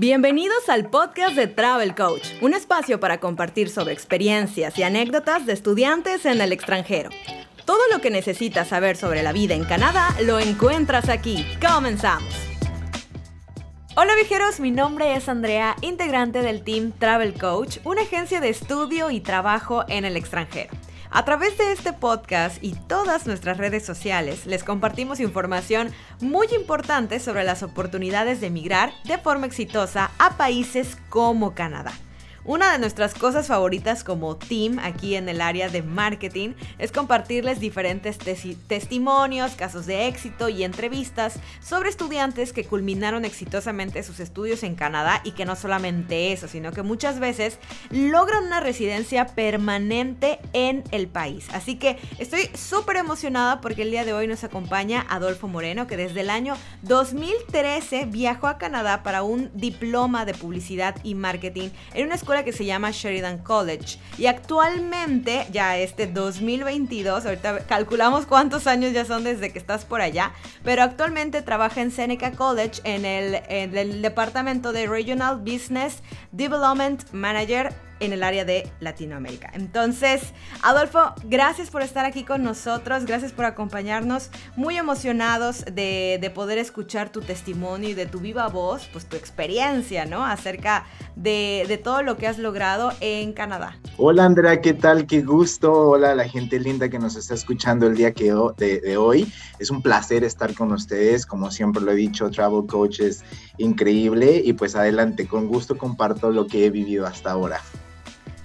Bienvenidos al podcast de Travel Coach, un espacio para compartir sobre experiencias y anécdotas de estudiantes en el extranjero. Todo lo que necesitas saber sobre la vida en Canadá lo encuentras aquí. Comenzamos. Hola viajeros, mi nombre es Andrea, integrante del team Travel Coach, una agencia de estudio y trabajo en el extranjero. A través de este podcast y todas nuestras redes sociales les compartimos información muy importante sobre las oportunidades de emigrar de forma exitosa a países como Canadá. Una de nuestras cosas favoritas como team aquí en el área de marketing es compartirles diferentes testimonios, casos de éxito y entrevistas sobre estudiantes que culminaron exitosamente sus estudios en Canadá y que no solamente eso, sino que muchas veces logran una residencia permanente en el país. Así que estoy súper emocionada porque el día de hoy nos acompaña Adolfo Moreno, que desde el año 2013 viajó a Canadá para un diploma de publicidad y marketing en una escuela que se llama Sheridan College. Y actualmente, ya este 2022, ahorita calculamos cuántos años ya son desde que estás por allá, pero actualmente trabaja en Seneca College en el, en el departamento de Regional Business Development Manager en el área de Latinoamérica. Entonces, Adolfo, gracias por estar aquí con nosotros, gracias por acompañarnos, muy emocionados de, poder escuchar tu testimonio y de tu viva voz, pues tu experiencia, ¿no? Acerca de, todo lo que has logrado en Canadá. Hola Andrea, ¿qué tal? Qué gusto. Hola la gente linda que nos está escuchando el día de, de hoy. Es un placer estar con ustedes, como siempre lo he dicho, Travel Coach es increíble y pues adelante, con gusto comparto lo que he vivido hasta ahora.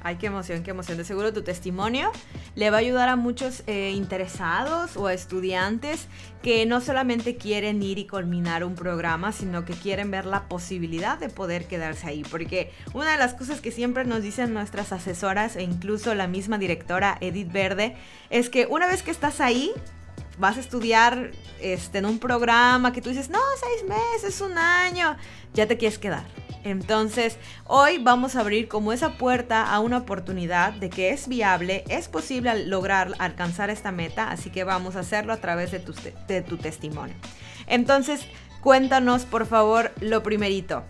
Ay, qué emoción, qué emoción. De seguro tu testimonio le va a ayudar a muchos eh, interesados o estudiantes que no solamente quieren ir y culminar un programa, sino que quieren ver la posibilidad de poder quedarse ahí. Porque una de las cosas que siempre nos dicen nuestras asesoras e incluso la misma directora Edith Verde es que una vez que estás ahí, vas a estudiar este, en un programa que tú dices, no, seis meses, un año, ya te quieres quedar. Entonces, hoy vamos a abrir como esa puerta a una oportunidad de que es viable, es posible lograr alcanzar esta meta, así que vamos a hacerlo a través de tu, testimonio. Entonces, cuéntanos por favor lo primerito.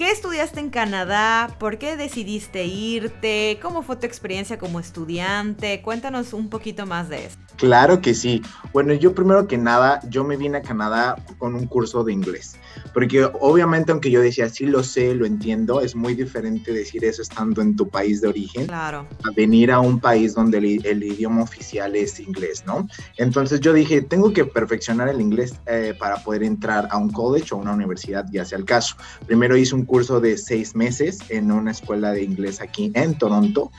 ¿Qué estudiaste en Canadá? ¿Por qué decidiste irte? ¿Cómo fue tu experiencia como estudiante? Cuéntanos un poquito más de eso. Claro que sí. Bueno, yo primero que nada, yo me vine a Canadá con un curso de inglés, porque obviamente aunque yo decía, sí lo sé, lo entiendo, es muy diferente decir eso estando en tu país de origen, claro. a venir a un país donde el, idioma oficial es inglés, ¿no? Entonces yo dije, tengo que perfeccionar el inglés eh, para poder entrar a un college o una universidad, ya sea el caso. Primero hice un curso de seis meses en una escuela de inglés aquí en Toronto,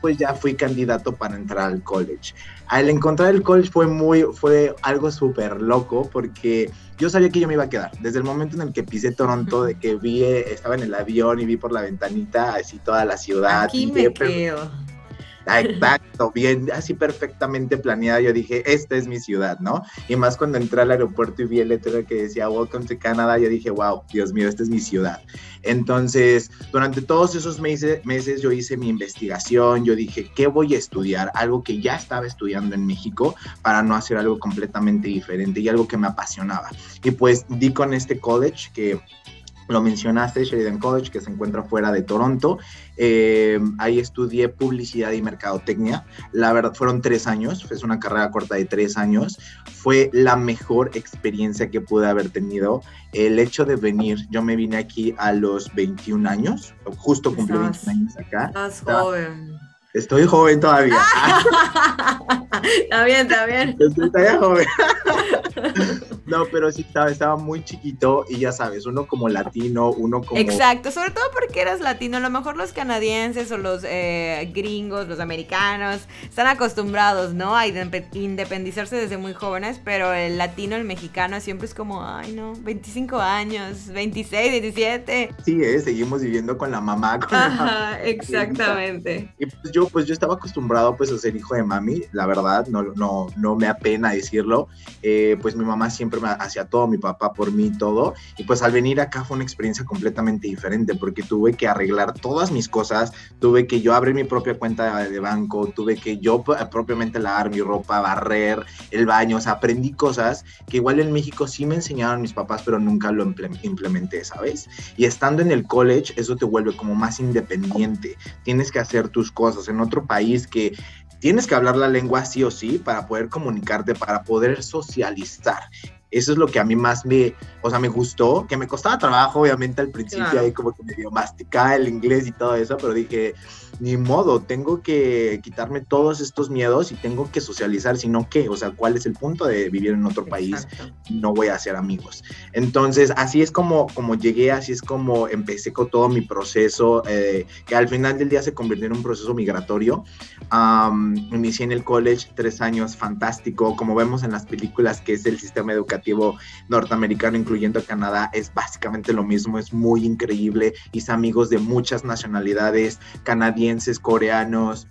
pues ya fui candidato para entrar al college al encontrar el college fue muy, fue algo súper loco porque yo sabía que yo me iba a quedar. Desde el momento en el que pisé Toronto, de que vi, estaba en el avión y vi por la ventanita así toda la ciudad. Aquí me quedo. Exacto, bien, así perfectamente planeada. Yo dije, esta es mi ciudad, ¿no? Y más cuando entré al aeropuerto y vi el letrero que decía Welcome to Canada, yo dije, wow, Dios mío, esta es mi ciudad. Entonces, durante todos esos meses, meses yo hice mi investigación, yo dije, ¿qué voy a estudiar? Algo que ya estaba estudiando en México para no hacer algo completamente diferente y algo que me apasionaba. Y pues di con este college que lo mencionaste, Sheridan College, que se encuentra fuera de Toronto. Eh, ahí estudié publicidad y mercadotecnia. La verdad, fueron tres años, es una carrera corta de tres años. Fue la mejor experiencia que pude haber tenido. El hecho de venir, yo me vine aquí a los 21 años, justo cumplí 21 años acá. Estás joven. Estoy joven todavía. está bien, está bien. Estoy todavía joven. No, pero sí estaba, estaba muy chiquito y ya sabes, uno como latino, uno como... Exacto, sobre todo porque eras latino, a lo mejor los canadienses o los eh, gringos, los americanos, están acostumbrados, ¿no? A independizarse desde muy jóvenes, pero el latino, el mexicano siempre es como, ay no, 25 años, 26, 17. Sí, eh, seguimos viviendo con la mamá. Con Ajá, exactamente. Y pues yo, pues yo estaba acostumbrado pues a ser hijo de mami, la verdad, no, no, no me apena decirlo, eh, pues mi mamá siempre me hacía todo, mi papá por mí, todo. Y pues al venir acá fue una experiencia completamente diferente porque tuve que arreglar todas mis cosas, tuve que yo abrir mi propia cuenta de banco, tuve que yo propiamente lavar mi ropa, barrer el baño, o sea, aprendí cosas que igual en México sí me enseñaron mis papás, pero nunca lo implementé, ¿sabes? Y estando en el college, eso te vuelve como más independiente, tienes que hacer tus cosas en otro país que tienes que hablar la lengua sí o sí para poder comunicarte, para poder socializar. Eso es lo que a mí más me, o sea, me gustó, que me costaba trabajo, obviamente al principio ahí como que me dio masticaba el inglés y todo eso, pero dije, ni modo, tengo que quitarme todos estos miedos y tengo que socializar, sino que, o sea, ¿cuál es el punto de vivir en otro país? No voy a hacer amigos. Entonces, así es como, como llegué, así es como empecé con todo mi proceso, eh, que al final del día se convirtió en un proceso migratorio. inicié en el college, tres años, fantástico, como vemos en las películas, que es el sistema educativo norteamericano, incluyendo Canadá, es básicamente lo mismo, es muy increíble, hice amigos de muchas nacionalidades, canadienses, coreanos,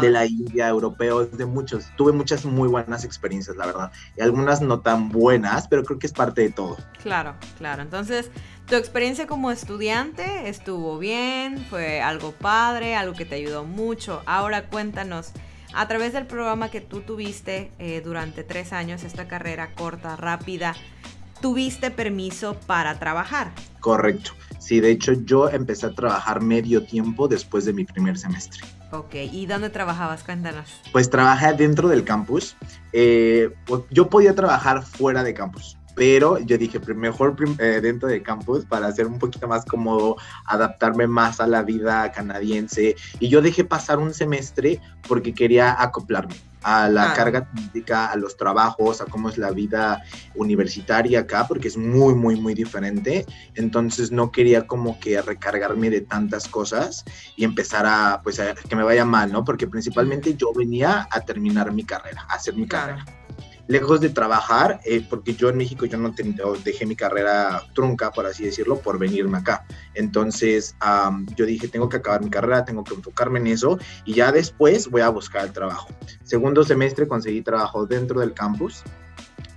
de la India, europeos, de muchos. Tuve muchas muy buenas experiencias, la verdad. Y algunas no tan buenas, pero creo que es parte de todo. Claro, claro. Entonces, tu experiencia como estudiante estuvo bien, fue algo padre, algo que te ayudó mucho. Ahora cuéntanos, a través del programa que tú tuviste eh, durante tres años, esta carrera corta, rápida, ¿tuviste permiso para trabajar? Correcto. Sí, de hecho yo empecé a trabajar medio tiempo después de mi primer semestre. Ok, ¿y dónde trabajabas? Cuéntanos. Pues trabajé dentro del campus. Eh, yo podía trabajar fuera de campus, pero yo dije, mejor eh, dentro del campus para hacer un poquito más cómodo, adaptarme más a la vida canadiense. Y yo dejé pasar un semestre porque quería acoplarme a la carga técnica, a los trabajos, a cómo es la vida universitaria acá, porque es muy, muy, muy diferente. Entonces no quería como que recargarme de tantas cosas y empezar a, pues, a que me vaya mal, ¿no? Porque principalmente yo venía a terminar mi carrera, a hacer mi carrera lejos de trabajar, eh, porque yo en México yo no dejé mi carrera trunca, por así decirlo, por venirme acá. Entonces yo dije, tengo que acabar mi carrera, tengo que enfocarme en eso y ya después voy a buscar el trabajo. Segundo semestre conseguí trabajo dentro del campus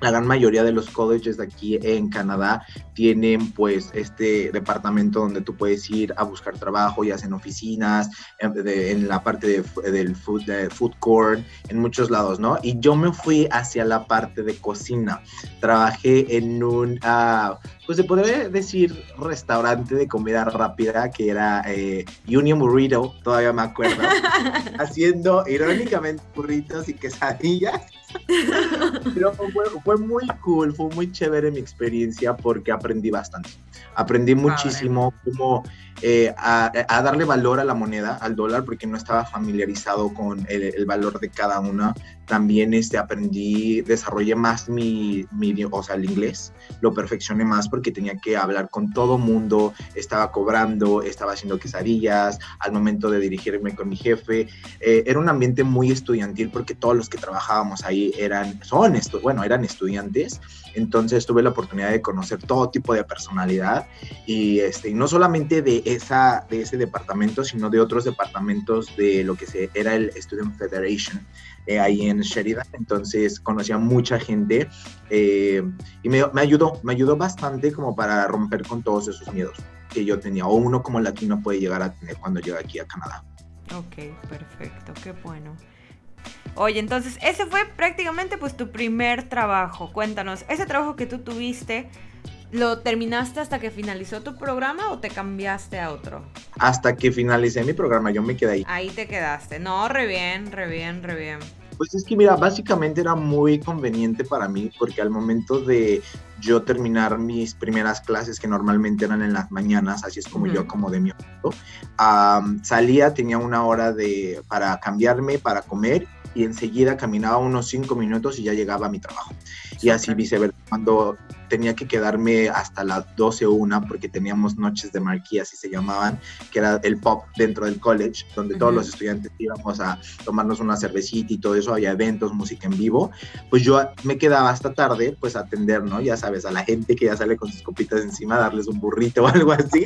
la gran mayoría de los colleges de aquí en Canadá tienen pues este departamento donde tú puedes ir a buscar trabajo, ya sea en oficinas, en, la parte de, del food, food court, en muchos lados, ¿no? Y yo me fui hacia la parte de cocina. Trabajé en un, uh, pues se podría decir restaurante de comida rápida que era eh, Union Burrito, todavía me acuerdo, haciendo irónicamente burritos y quesadillas pero fue, muy cool, fue muy chévere mi experiencia porque aprendí bastante. Aprendí muchísimo cómo eh, a, darle valor a la moneda, al dólar, porque no estaba familiarizado con el, valor de cada una. También este, aprendí, desarrollé más mi, mi, o sea, el inglés, lo perfeccioné más porque tenía que hablar con todo mundo, estaba cobrando, estaba haciendo quesadillas, al momento de dirigirme con mi jefe. Eh, era un ambiente muy estudiantil porque todos los que trabajábamos ahí eran, son, bueno, eran estudiantes, entonces tuve la oportunidad de conocer todo tipo de personalidad y, este, y no solamente de esa, de ese departamento, sino de otros departamentos de lo que era el Student Federation eh, ahí en Sheridan. Entonces conocí a mucha gente eh, y me, me, ayudó, me ayudó bastante como para romper con todos esos miedos que yo tenía o uno como latino puede llegar a tener cuando llega aquí a Canadá. Ok, perfecto, qué bueno. Oye, entonces ese fue prácticamente pues tu primer trabajo. Cuéntanos, ese trabajo que tú tuviste, ¿Lo terminaste hasta que finalizó tu programa o te cambiaste a otro? Hasta que finalicé mi programa, yo me quedé ahí. Ahí te quedaste. No, re bien, re bien, re bien. Pues es que mira, básicamente era muy conveniente para mí porque al momento de yo terminar mis primeras clases que normalmente eran en las mañanas, así es como yo como de mi salía, tenía una hora de, para cambiarme, para comer y enseguida caminaba unos cinco minutos y ya llegaba a mi trabajo. Y así viceversa. Cuando tenía que quedarme hasta las 12 o 1 porque teníamos noches de marquía, así se llamaban, que era el pop dentro del college, donde todos los estudiantes íbamos a tomarnos una cervecita y todo eso, había eventos, música en vivo, pues yo me quedaba hasta tarde, pues a atender, ¿no? Ya sabes, a la gente que ya sale con sus copitas encima, darles un burrito o algo así.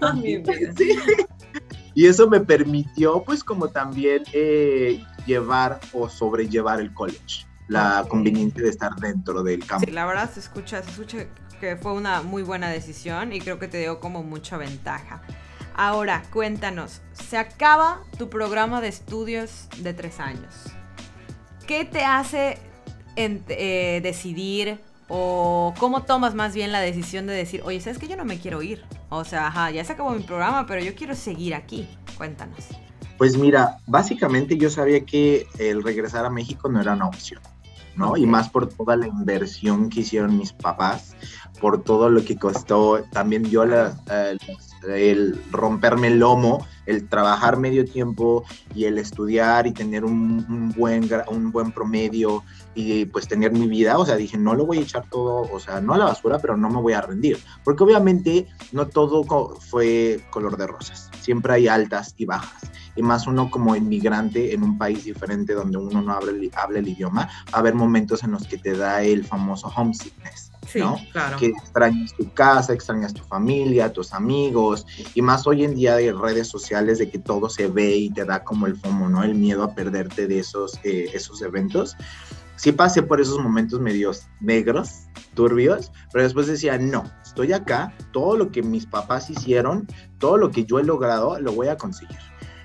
Ah, y eso me permitió, pues, como también eh, llevar o sobrellevar el college la conveniencia de estar dentro del campo. Sí, la verdad se escucha, se escucha que fue una muy buena decisión y creo que te dio como mucha ventaja. Ahora, cuéntanos, se acaba tu programa de estudios de tres años. ¿Qué te hace eh, decidir o cómo tomas más bien la decisión de decir, oye, ¿sabes que yo no me quiero ir? O sea, ajá, ya se acabó mi programa, pero yo quiero seguir aquí. Cuéntanos. Pues mira, básicamente yo sabía que el regresar a México no era una opción, ¿no? Y más por toda la inversión que hicieron mis papás, por todo lo que costó también yo la, el romperme el lomo, el trabajar medio tiempo y el estudiar y tener un, buen, un buen promedio y pues tener mi vida, o sea, dije, no lo voy a echar todo, o sea, no a la basura, pero no me voy a rendir, porque obviamente no todo fue color de rosas, siempre hay altas y bajas, y más uno como inmigrante en un país diferente donde uno no habla, habla el idioma, va a haber momentos en los que te da el famoso homesickness ¿no? Claro. Que extrañas tu casa, extrañas tu familia, tus amigos, y más hoy en día de redes sociales de que todo se ve y te da como el FOMO, ¿no? El miedo a perderte de esos, eh, esos eventos. Sí pasé por esos momentos medios negros, turbios, pero después decía, no, estoy acá, todo lo que mis papás hicieron, todo lo que yo he logrado, lo voy a conseguir.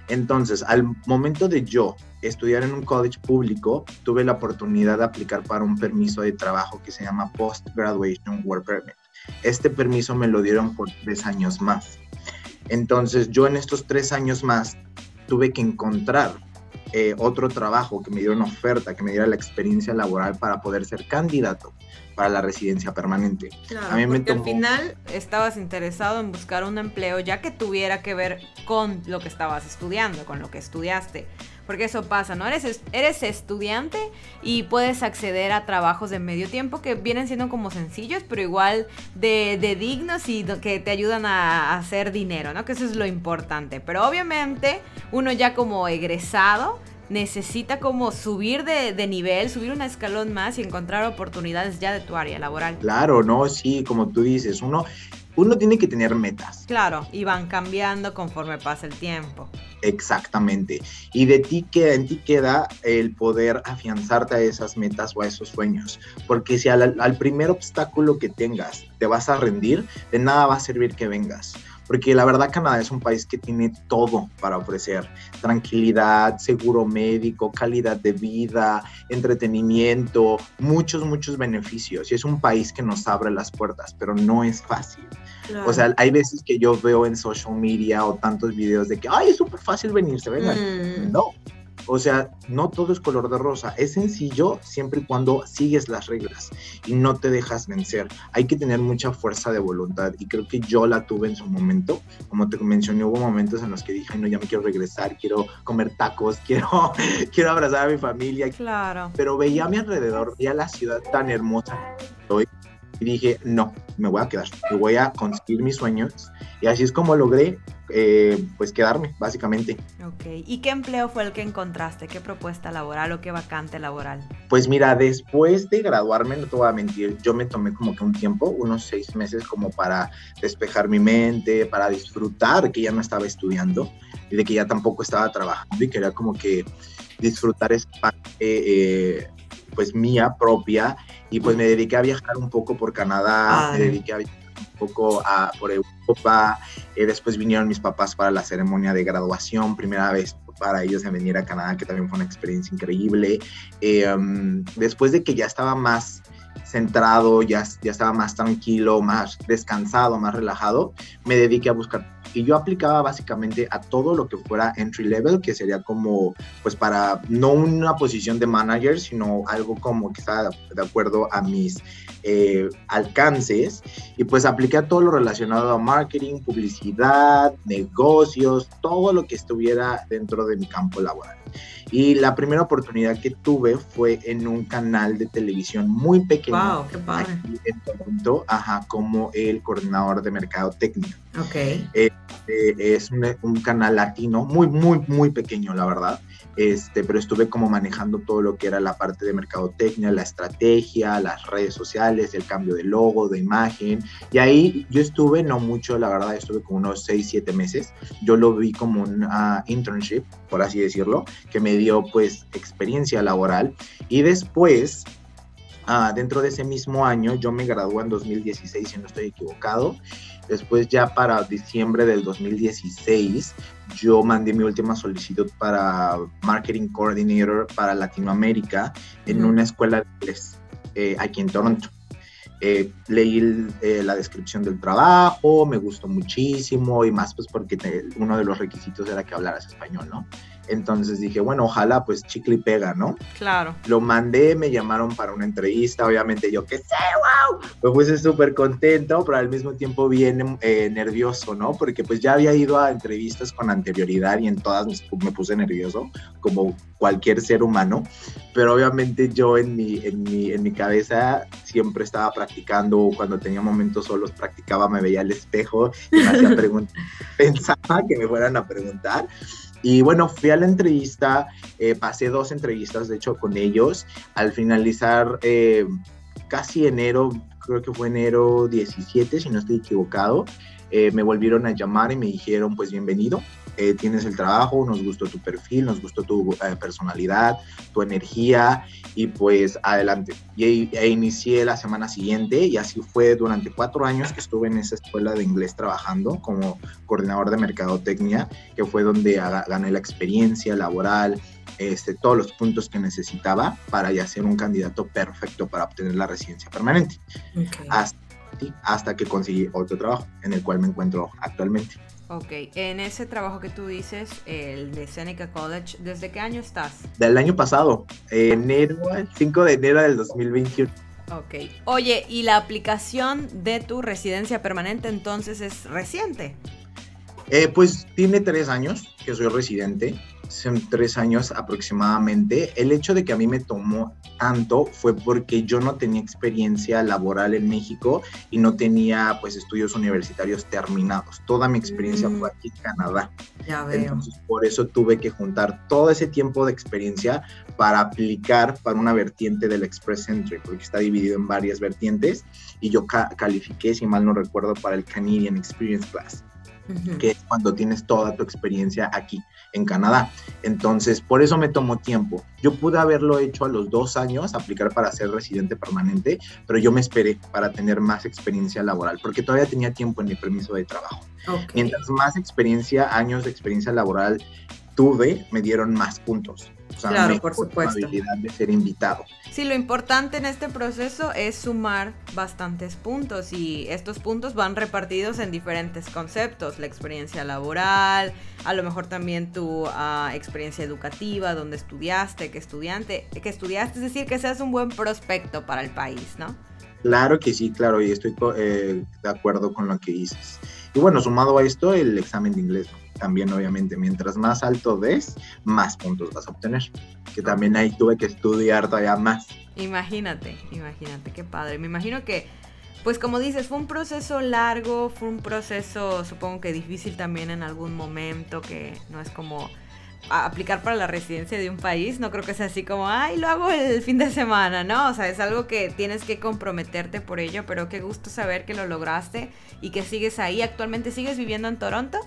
Entonces, al momento de yo estudiar en un college público, tuve la oportunidad de aplicar para un permiso de trabajo que se llama Post Graduation Work Permit. Este permiso me lo dieron por tres años más. Entonces, yo en estos tres años más tuve que encontrar eh, otro trabajo que me diera una oferta, que me diera la experiencia laboral para poder ser candidato para la residencia permanente. Claro, a mí porque al final estabas interesado en buscar un empleo ya que tuviera que ver con lo que estabas estudiando, con lo que estudiaste. Porque eso pasa, ¿no? Eres, eres estudiante y puedes acceder a trabajos de medio tiempo que vienen siendo como sencillos, pero igual de, de dignos y que te ayudan a hacer dinero, ¿no? Que eso es lo importante. Pero obviamente uno ya como egresado necesita como subir de, de, nivel, subir un escalón más y encontrar oportunidades ya de tu área laboral. Claro, no, sí, como tú dices, uno, uno tiene que tener metas. Claro, y van cambiando conforme pasa el tiempo. Exactamente. Y de ti queda, en ti queda el poder afianzarte a esas metas o a esos sueños. Porque si al, al primer obstáculo que tengas te vas a rendir, de nada va a servir que vengas porque la verdad Canadá es un país que tiene todo para ofrecer, tranquilidad, seguro médico, calidad de vida, entretenimiento, muchos, muchos beneficios. Y es un país que nos abre las puertas, pero no es fácil. O sea, hay veces que yo veo en social media o tantos videos de que, ay, es súper fácil venirse, vengan. Mm. No, o sea, no todo es color de rosa. Es sencillo siempre y cuando sigues las reglas y no te dejas vencer. Hay que tener mucha fuerza de voluntad y creo que yo la tuve en su momento. Como te mencioné, hubo momentos en los que dije, no, ya me quiero regresar, quiero comer tacos, quiero, quiero abrazar a mi familia. Claro. Pero veía a mi alrededor, veía la ciudad tan hermosa hoy y dije, no, me voy a quedar, me voy a conseguir mis sueños. Y así es como logré, eh, pues, quedarme, básicamente. Ok, ¿y qué empleo fue el que encontraste? ¿Qué propuesta laboral o qué vacante laboral? Pues mira, después de graduarme, no te voy a mentir, yo me tomé como que un tiempo, unos seis meses como para despejar mi mente, para disfrutar que ya no estaba estudiando y de que ya tampoco estaba trabajando y quería como que disfrutar esa parte eh, pues mía propia y pues me dediqué a viajar un poco por Canadá, me dediqué a viajar un poco a, por Europa, eh, después vinieron mis papás para la ceremonia de graduación, primera vez para ellos en venir a Canadá, que también fue una experiencia increíble. Um, después de que ya estaba más centrado, ya, ya estaba más tranquilo, más descansado, más relajado, me dediqué a buscar y yo aplicaba básicamente a todo lo que fuera entry level, que sería como, pues para, no una posición de manager, sino algo como que está de acuerdo a mis eh, alcances. Y pues apliqué a todo lo relacionado a marketing, publicidad, negocios, todo lo que estuviera dentro de mi campo laboral. Y la primera oportunidad que tuve fue en un canal de televisión muy pequeño. Wow, qué padre. en Toronto, ajá, como el coordinador de mercado técnico. Ok. Eh, Este, es un, canal latino, muy, muy, muy pequeño, la verdad. Este, pero estuve como manejando todo lo que era la parte de mercadotecnia, la estrategia, las redes sociales, el cambio de logo, de imagen. Y ahí yo estuve, no mucho, la verdad, estuve como unos 6, 7 meses. Yo lo vi como un internship, por así decirlo, que me dio pues experiencia laboral. Y después Ah, dentro de ese mismo año, yo me gradué en 2016, si no estoy equivocado. Después ya para diciembre del 2016, yo mandé mi última solicitud para Marketing Coordinator para Latinoamérica en una escuela de inglés eh, aquí en Toronto. Eh, leí eh, la descripción del trabajo, me gustó muchísimo y más pues porque uno de los requisitos era que hablaras español, ¿no? Entonces dije, bueno, ojalá pues chicle y pega, ¿no? Claro. Lo mandé, me llamaron para una entrevista, obviamente yo que sé, wow, me puse súper contento, pero al mismo tiempo bien eh, nervioso, ¿no? Porque pues ya había ido a entrevistas con anterioridad y en todas me puse nervioso, como cualquier ser humano, pero obviamente yo en mi, en mi, en mi cabeza siempre estaba practicando, cuando tenía momentos solos practicaba, me veía al espejo y me hacía preguntas, pensaba que me fueran a preguntar y bueno, fui a la entrevista, eh, pasé dos entrevistas, de hecho, con ellos. Al finalizar eh, casi enero, creo que fue enero 17, si no estoy equivocado, eh, me volvieron a llamar y me dijeron, pues bienvenido, eh, tienes el trabajo, nos gustó tu perfil, nos gustó tu eh, personalidad, tu energía y pues adelante. Y e inicié la semana siguiente y así fue durante cuatro años que estuve en esa escuela de inglés trabajando como coordinador de mercadotecnia, que fue donde gané la experiencia laboral, este, todos los puntos que necesitaba para ya ser un candidato perfecto para obtener la residencia permanente. Hasta, hasta que conseguí otro trabajo en el cual me encuentro actualmente. Ok, en ese trabajo que tú dices, el de Seneca College, ¿desde qué año estás? Del año pasado, enero, 5 de enero del 2021. Ok, oye, ¿y la aplicación de tu residencia permanente entonces es reciente? Eh, pues tiene tres años que soy residente son tres años aproximadamente. El hecho de que a mí me tomó tanto fue porque yo no tenía experiencia laboral en México y no tenía pues estudios universitarios terminados. Toda mi experiencia fue mm. aquí en Canadá. Ya veo. Entonces por eso tuve que juntar todo ese tiempo de experiencia para aplicar para una vertiente del Express Entry, porque está dividido en varias vertientes y yo califiqué, si mal no recuerdo, para el Canadian Experience Class que es cuando tienes toda tu experiencia aquí en Canadá. Entonces, por eso me tomó tiempo. Yo pude haberlo hecho a los dos años, aplicar para ser residente permanente, pero yo me esperé para tener más experiencia laboral, porque todavía tenía tiempo en mi permiso de trabajo. Mientras más experiencia, años de experiencia laboral tuve, me dieron más puntos claro, por supuesto. de ser invitado. Sí, lo importante en este proceso es sumar bastantes puntos y estos puntos van repartidos en diferentes conceptos, la experiencia laboral, a lo mejor también tu ah, experiencia educativa, donde estudiaste, que estudiante, que estudiaste, es decir, que seas un buen prospecto para el país, ¿no? Claro que sí, claro, y estoy eh, de acuerdo con lo que dices. Y bueno, sumado a esto, el examen de inglés también obviamente mientras más alto des, más puntos vas a obtener. Que también ahí tuve que estudiar todavía más. Imagínate, imagínate, qué padre. Me imagino que, pues como dices, fue un proceso largo, fue un proceso supongo que difícil también en algún momento, que no es como aplicar para la residencia de un país, no creo que sea así como, ay, lo hago el fin de semana, ¿no? O sea, es algo que tienes que comprometerte por ello, pero qué gusto saber que lo lograste y que sigues ahí. ¿Actualmente sigues viviendo en Toronto?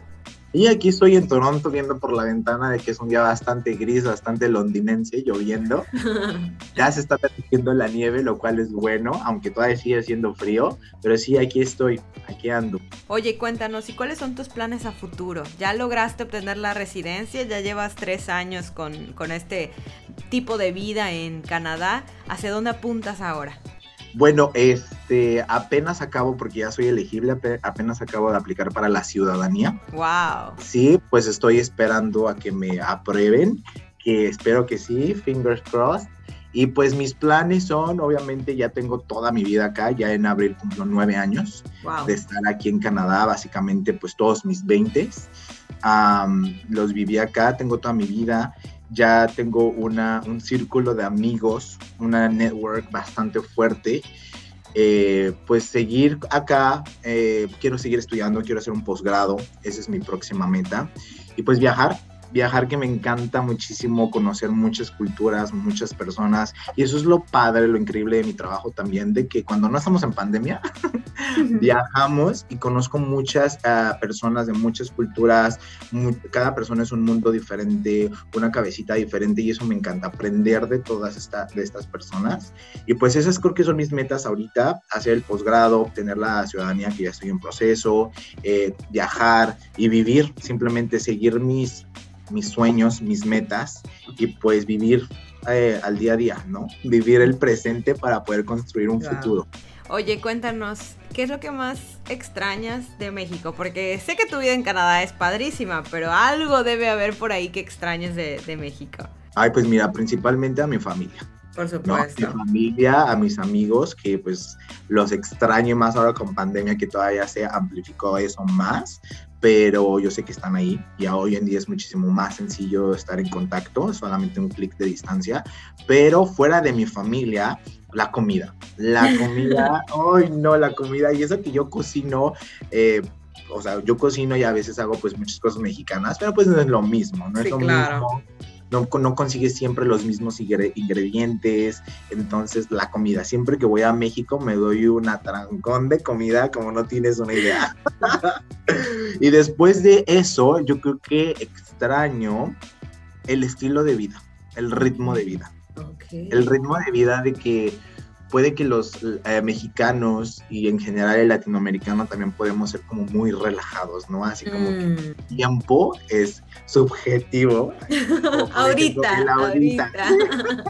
Y aquí estoy en Toronto viendo por la ventana de que es un día bastante gris, bastante londinense, lloviendo. ya se está permitiendo la nieve, lo cual es bueno, aunque todavía sigue siendo frío. Pero sí, aquí estoy, aquí ando. Oye, cuéntanos, ¿y cuáles son tus planes a futuro? ¿Ya lograste obtener la residencia? ¿Ya llevas tres años con, con este tipo de vida en Canadá? ¿Hacia dónde apuntas ahora? Bueno, este, apenas acabo, porque ya soy elegible, apenas acabo de aplicar para la ciudadanía. Wow. Sí, pues estoy esperando a que me aprueben, que espero que sí, fingers crossed. Y pues mis planes son, obviamente ya tengo toda mi vida acá, ya en abril cumplo nueve años de estar aquí en Canadá, básicamente pues todos mis veintes. los viví acá, tengo toda mi vida ya tengo una, un círculo de amigos, una network bastante fuerte. Eh, pues seguir acá, eh, quiero seguir estudiando, quiero hacer un posgrado, esa es mi próxima meta, y pues viajar, viajar que me encanta muchísimo, conocer muchas culturas, muchas personas. Y eso es lo padre, lo increíble de mi trabajo también, de que cuando no estamos en pandemia, viajamos y conozco muchas uh, personas de muchas culturas. cada persona es un mundo diferente, una cabecita diferente y eso me encanta, aprender de todas esta, de estas personas. Y pues esas creo que son mis metas ahorita, hacer el posgrado, obtener la ciudadanía que ya estoy en proceso, eh, viajar y vivir, simplemente seguir mis mis sueños, mis metas y pues vivir eh, al día a día, ¿no? Vivir el presente para poder construir un futuro. Oye, cuéntanos, ¿qué es lo que más extrañas de México? Porque sé que tu vida en Canadá es padrísima, pero algo debe haber por ahí que extrañes de, de México. Ay, pues mira, principalmente a mi familia. Por supuesto. A mi familia, a mis amigos, que pues los extraño más ahora con pandemia, que todavía se amplificó eso más, pero yo sé que están ahí. y hoy en día es muchísimo más sencillo estar en contacto, solamente un clic de distancia. Pero fuera de mi familia, la comida. La comida, ay no, la comida. Y eso que yo cocino, eh, o sea, yo cocino y a veces hago pues muchas cosas mexicanas, pero pues no es lo mismo, no es lo mismo no, no consigues siempre los mismos ingredientes, entonces la comida, siempre que voy a México me doy un atrancón de comida como no tienes una idea. y después de eso, yo creo que extraño el estilo de vida, el ritmo de vida. El ritmo de vida de que puede que los eh, mexicanos y en general el latinoamericano también podemos ser como muy relajados, ¿no? Así como que el mm. tiempo es subjetivo. ahorita, ahorita.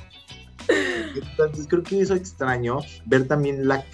Entonces creo que eso extraño, ver también la,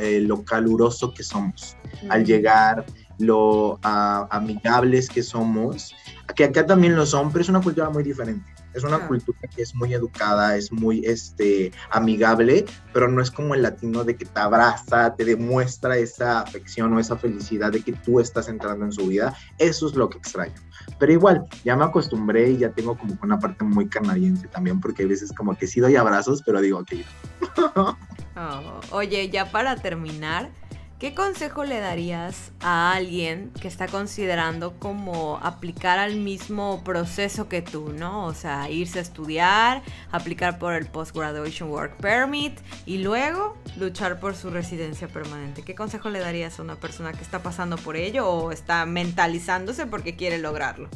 eh, lo caluroso que somos al mm. llegar, lo ah, amigables que somos, que acá también lo son, pero es una cultura muy diferente. Es una cultura que es muy educada, es muy este, amigable, pero no es como el latino de que te abraza, te demuestra esa afección o esa felicidad de que tú estás entrando en su vida. Eso es lo que extraño. Pero igual, ya me acostumbré y ya tengo como una parte muy canadiense también, porque a veces como que sí doy abrazos, pero digo, ok. Oh, oye, ya para terminar, ¿Qué consejo le darías a alguien que está considerando como aplicar al mismo proceso que tú, ¿no? O sea, irse a estudiar, aplicar por el Post-Graduation Work Permit y luego luchar por su residencia permanente. ¿Qué consejo le darías a una persona que está pasando por ello o está mentalizándose porque quiere lograrlo?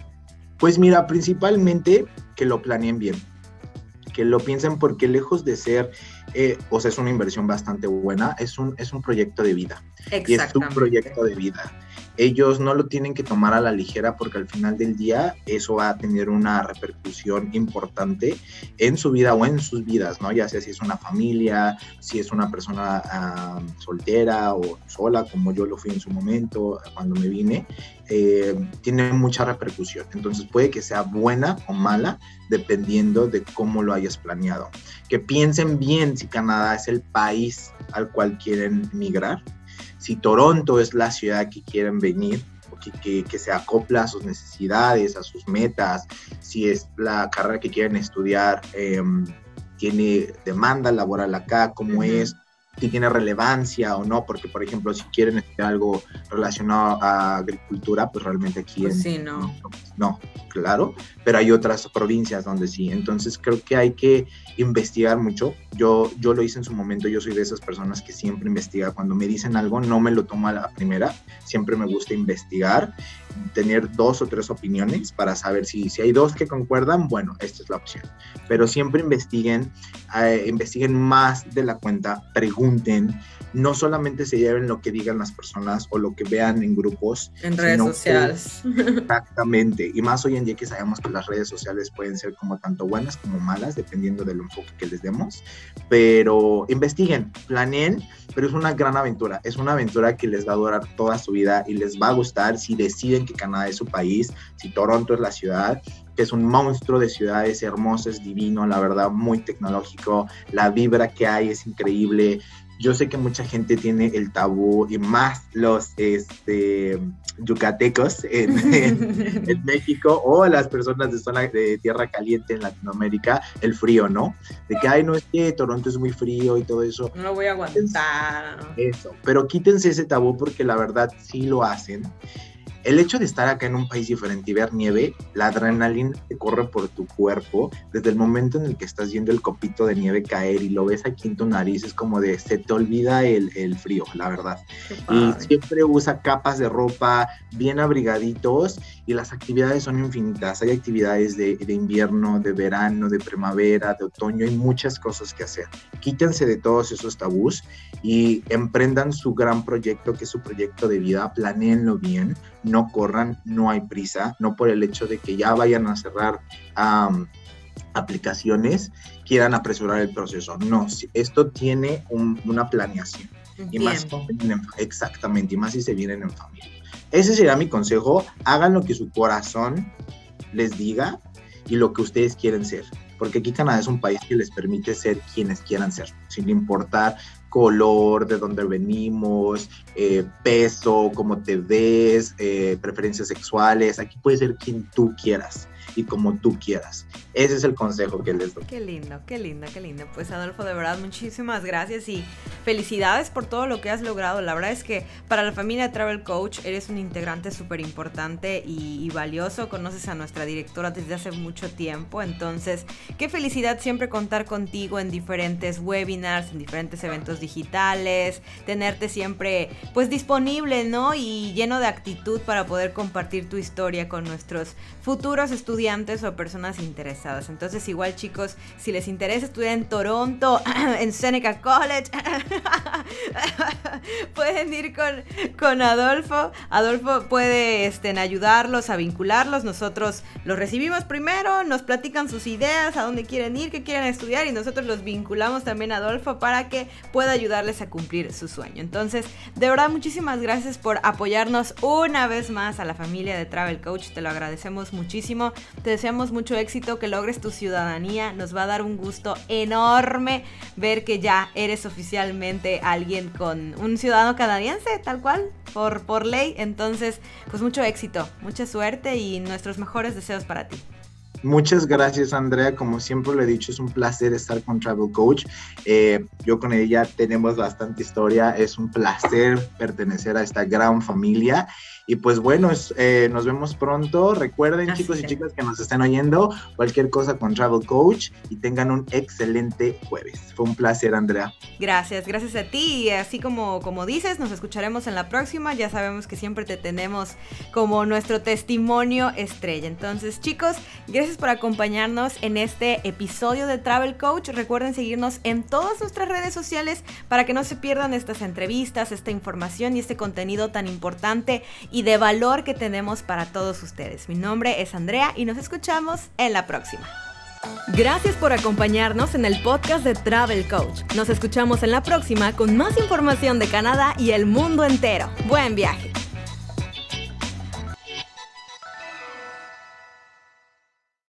Pues mira, principalmente que lo planeen bien, que lo piensen porque lejos de ser eh, o sea, es una inversión bastante buena, es un, es un proyecto de vida. Y es un proyecto de vida. Ellos no lo tienen que tomar a la ligera porque al final del día eso va a tener una repercusión importante en su vida o en sus vidas, ¿no? Ya sea si es una familia, si es una persona soltera o sola, como yo lo fui en su momento cuando me vine, eh, tiene mucha repercusión. Entonces puede que sea buena o mala dependiendo de cómo lo hayas planeado. Que piensen bien si Canadá es el país al cual quieren migrar, si Toronto es la ciudad que quieren venir, que, que, se acopla a sus necesidades, a sus metas, si es la carrera que quieren estudiar, em, tiene demanda laboral acá, cómo es, si tiene relevancia o no, porque por ejemplo si quieren estudiar algo relacionado a agricultura, pues realmente aquí pues sí, no. no, claro, pero hay otras provincias donde sí, entonces creo que hay que investigar mucho, yo, yo lo hice en su momento, yo soy de esas personas que siempre investiga, cuando me dicen algo no me lo tomo a la primera, siempre me gusta investigar, tener dos o tres opiniones para saber si, si hay dos que concuerdan, bueno, esta es la opción, pero siempre investiguen, eh, investiguen más de la cuenta, pregunten, no solamente se lleven lo que digan las personas o lo que vean en grupos. En redes sociales. exactamente. Y más hoy en día que sabemos que las redes sociales pueden ser como tanto buenas como malas, dependiendo del enfoque que les demos. Pero investiguen, planeen, pero es una gran aventura. Es una aventura que les va a durar toda su vida y les va a gustar si deciden que Canadá es su país, si Toronto es la ciudad que es un monstruo de ciudades, hermoso, es divino, la verdad, muy tecnológico, la vibra que hay es increíble, yo sé que mucha gente tiene el tabú y más los este, yucatecos en, México o las personas de zona de tierra caliente en Latinoamérica, el frío, ¿no? De que, ay, no es que Toronto es muy frío y todo eso. No lo voy a aguantar. Eso, pero quítense ese tabú porque la verdad sí lo hacen el hecho de estar acá en un país diferente y ver nieve, la adrenalina te corre por tu cuerpo desde el momento en el que estás viendo el copito de nieve caer y lo ves aquí en tu nariz, es como de se te olvida el, frío, la verdad. Y siempre usa capas de ropa bien abrigaditos y las actividades son infinitas. Hay actividades de, de invierno, de verano, de primavera, de otoño, hay muchas cosas que hacer. Quítense de todos esos tabús y emprendan su gran proyecto, que es su proyecto de vida, planeenlo bien no corran, no hay prisa, no por el hecho de que ya vayan a cerrar aplicaciones, quieran apresurar el proceso. No, esto tiene una planeación. Y más exactamente, y más si se vienen en familia. Ese sería mi consejo, hagan lo que su corazón les diga y lo que ustedes quieren ser porque aquí Canadá es un país que les permite ser quienes quieran ser, sin importar color, de dónde venimos, eh, peso, cómo te ves, eh, preferencias sexuales. Aquí puedes ser quien tú quieras y como tú quieras. Ese es el consejo que les doy. Qué lindo, qué lindo, qué lindo. Pues Adolfo, de verdad, muchísimas gracias y felicidades por todo lo que has logrado. La verdad es que para la familia Travel Coach eres un integrante súper importante y, valioso. Conoces a nuestra directora desde hace mucho tiempo. Entonces, qué felicidad siempre contar contigo en diferentes webinars, en diferentes eventos digitales, tenerte siempre pues disponible, ¿no? Y lleno de actitud para poder compartir tu historia con nuestros futuros estudiantes o personas interesadas. Entonces, igual chicos, si les interesa estudiar en Toronto, en Seneca College, pueden ir con, con Adolfo. Adolfo puede este, ayudarlos a vincularlos. Nosotros los recibimos primero, nos platican sus ideas, a dónde quieren ir, qué quieren estudiar y nosotros los vinculamos también a Adolfo para que pueda ayudarles a cumplir su sueño. Entonces, de verdad, muchísimas gracias por apoyarnos una vez más a la familia de Travel Coach. Te lo agradecemos muchísimo. Te deseamos mucho éxito, que logres tu ciudadanía. Nos va a dar un gusto enorme ver que ya eres oficialmente alguien con un ciudadano canadiense, tal cual, por, por ley. Entonces, pues mucho éxito, mucha suerte y nuestros mejores deseos para ti. Muchas gracias, Andrea. Como siempre lo he dicho, es un placer estar con Travel Coach. Eh, yo con ella tenemos bastante historia. Es un placer pertenecer a esta gran familia. Y pues bueno, eh, nos vemos pronto. Recuerden, chicos y chicas que nos estén oyendo, cualquier cosa con Travel Coach y tengan un excelente jueves. Fue un placer, Andrea. Gracias, gracias a ti. Y así como, como dices, nos escucharemos en la próxima. Ya sabemos que siempre te tenemos como nuestro testimonio estrella. Entonces, chicos, gracias por acompañarnos en este episodio de Travel Coach. Recuerden seguirnos en todas nuestras redes sociales para que no se pierdan estas entrevistas, esta información y este contenido tan importante y de valor que tenemos para todos ustedes. Mi nombre es Andrea y nos escuchamos en la próxima. Gracias por acompañarnos en el podcast de Travel Coach. Nos escuchamos en la próxima con más información de Canadá y el mundo entero. Buen viaje.